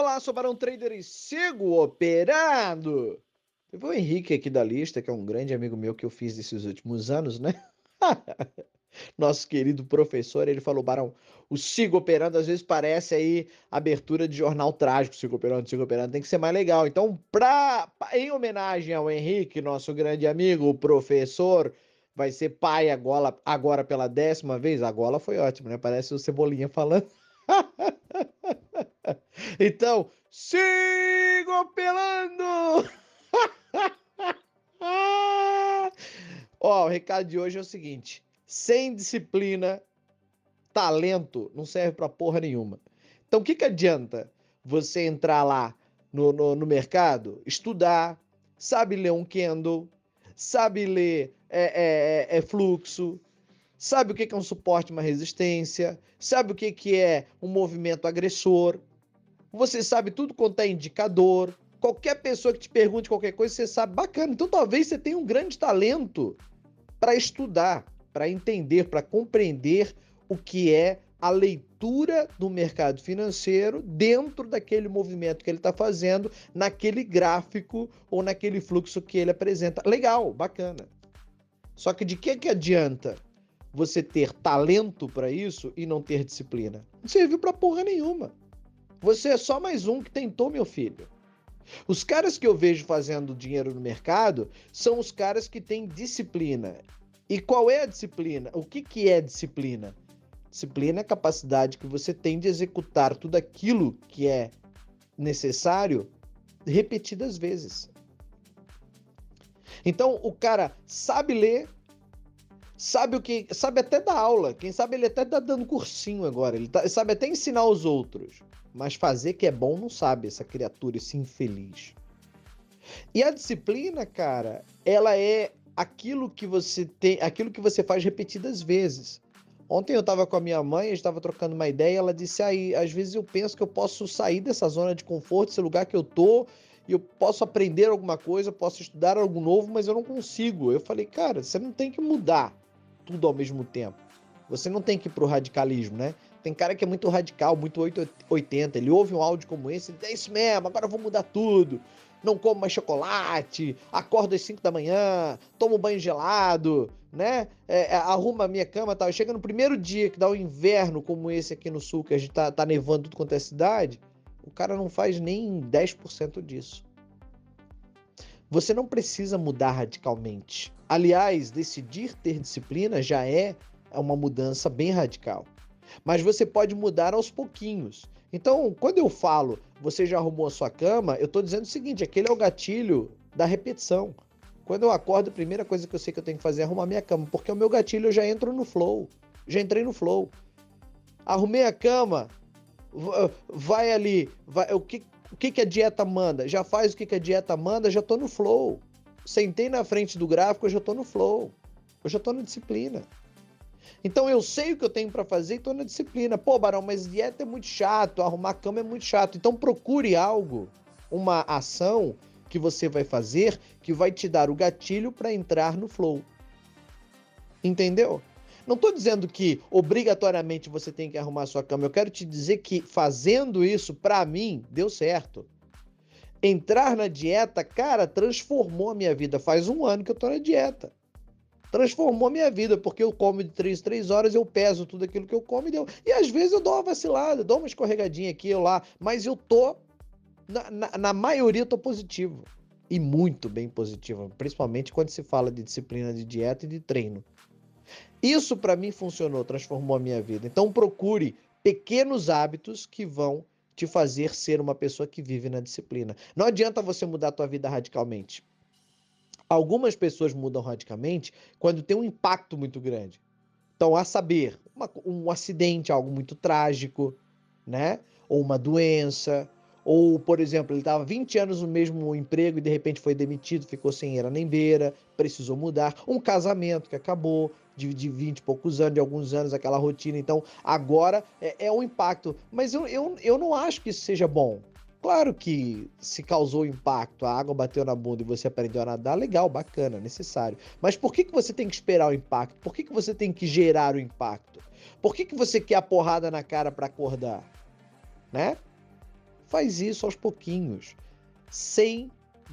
Olá, sou Barão Trader e sigo operando. Teve o Henrique aqui da lista, que é um grande amigo meu que eu fiz nesses últimos anos, né? Nosso querido professor, ele falou, Barão, o Sigo Operando às vezes parece aí abertura de jornal trágico, Sigo Operando, Sigo Operando, tem que ser mais legal. Então, pra, em homenagem ao Henrique, nosso grande amigo, o professor, vai ser pai agora, agora pela décima vez. Agora foi ótimo, né? Parece o Cebolinha falando. então, sigo apelando! Ó, o recado de hoje é o seguinte: sem disciplina, talento não serve pra porra nenhuma. Então, o que, que adianta você entrar lá no, no, no mercado, estudar, sabe ler um candle, sabe ler é, é, é, é fluxo, sabe o que é um suporte, uma resistência, sabe o que é um movimento agressor, você sabe tudo quanto é indicador. Qualquer pessoa que te pergunte qualquer coisa, você sabe bacana. Então talvez você tenha um grande talento para estudar, para entender, para compreender o que é a leitura do mercado financeiro dentro daquele movimento que ele está fazendo, naquele gráfico ou naquele fluxo que ele apresenta. Legal, bacana. Só que de que, que adianta você ter talento para isso e não ter disciplina? Não serviu para porra nenhuma. Você é só mais um que tentou, meu filho. Os caras que eu vejo fazendo dinheiro no mercado são os caras que têm disciplina. E qual é a disciplina? O que, que é disciplina? Disciplina é a capacidade que você tem de executar tudo aquilo que é necessário repetidas vezes. Então o cara sabe ler, sabe o que, sabe até dar aula. Quem sabe ele até tá dando cursinho agora. Ele tá, sabe até ensinar os outros, mas fazer que é bom não sabe essa criatura, esse infeliz. E a disciplina, cara, ela é aquilo que você tem, aquilo que você faz repetidas vezes. Ontem eu estava com a minha mãe, a gente estava trocando uma ideia, ela disse aí, às vezes eu penso que eu posso sair dessa zona de conforto, esse lugar que eu tô, e eu posso aprender alguma coisa, posso estudar algo novo, mas eu não consigo. Eu falei, cara, você não tem que mudar tudo ao mesmo tempo. Você não tem que ir pro radicalismo, né? Tem cara que é muito radical, muito 880. Ele ouve um áudio como esse, ele diz, é isso mesmo, agora eu vou mudar tudo. Não como mais chocolate, acordo às 5 da manhã, tomo banho gelado, né? É, é, arruma a minha cama tal. Chega no primeiro dia que dá um inverno como esse aqui no sul, que a gente tá, tá nevando tudo quanto é cidade, o cara não faz nem 10% disso. Você não precisa mudar radicalmente. Aliás, decidir ter disciplina já é uma mudança bem radical. Mas você pode mudar aos pouquinhos. Então, quando eu falo você já arrumou a sua cama, eu estou dizendo o seguinte: aquele é o gatilho da repetição. Quando eu acordo, a primeira coisa que eu sei que eu tenho que fazer é arrumar minha cama, porque o meu gatilho eu já entro no flow. Já entrei no flow. Arrumei a cama, vai ali, vai, o que, o que, que a dieta manda? Já faz o que, que a dieta manda, já tô no flow. Sentei na frente do gráfico, eu já tô no flow. Eu já tô na disciplina. Então eu sei o que eu tenho para fazer e tô na disciplina. Pô, Barão, mas dieta é muito chato, arrumar cama é muito chato. Então procure algo, uma ação que você vai fazer que vai te dar o gatilho para entrar no flow. Entendeu? Não estou dizendo que obrigatoriamente você tem que arrumar sua cama. Eu quero te dizer que fazendo isso, para mim, deu certo. Entrar na dieta, cara, transformou a minha vida. Faz um ano que eu tô na dieta. Transformou minha vida, porque eu como de 3 3 horas, eu peso tudo aquilo que eu como e deu. E às vezes eu dou uma vacilada, dou uma escorregadinha aqui ou lá, mas eu tô, na, na, na maioria, eu tô positivo. E muito bem positivo, principalmente quando se fala de disciplina de dieta e de treino. Isso para mim funcionou, transformou a minha vida. Então procure pequenos hábitos que vão te fazer ser uma pessoa que vive na disciplina. Não adianta você mudar a tua vida radicalmente. Algumas pessoas mudam radicalmente quando tem um impacto muito grande. Então, a saber, uma, um acidente, algo muito trágico, né? Ou uma doença, ou, por exemplo, ele estava 20 anos no mesmo emprego e de repente foi demitido, ficou sem era nem beira, precisou mudar. Um casamento que acabou de, de 20 e poucos anos, de alguns anos, aquela rotina. Então, agora é, é um impacto. Mas eu, eu, eu não acho que isso seja bom. Claro que se causou impacto, a água bateu na bunda e você aprendeu a nadar, legal, bacana, necessário. Mas por que, que você tem que esperar o impacto? Por que, que você tem que gerar o impacto? Por que, que você quer a porrada na cara para acordar? Né? Faz isso aos pouquinhos, sem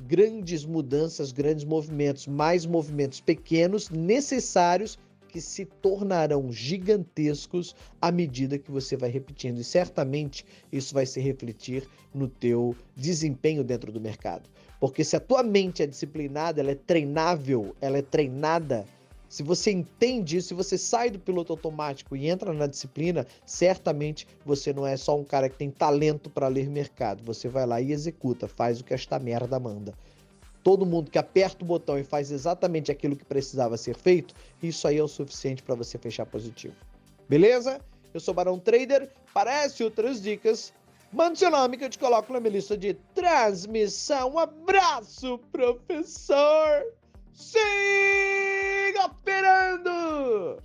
grandes mudanças, grandes movimentos, mais movimentos pequenos necessários que se tornarão gigantescos à medida que você vai repetindo e certamente isso vai se refletir no teu desempenho dentro do mercado. Porque se a tua mente é disciplinada, ela é treinável, ela é treinada, se você entende isso, se você sai do piloto automático e entra na disciplina, certamente você não é só um cara que tem talento para ler mercado. Você vai lá e executa, faz o que esta merda manda todo mundo que aperta o botão e faz exatamente aquilo que precisava ser feito, isso aí é o suficiente para você fechar positivo. Beleza? Eu sou Barão Trader. Parece outras dicas. Mande seu nome que eu te coloco na minha lista de transmissão. Um abraço, professor! Siga operando!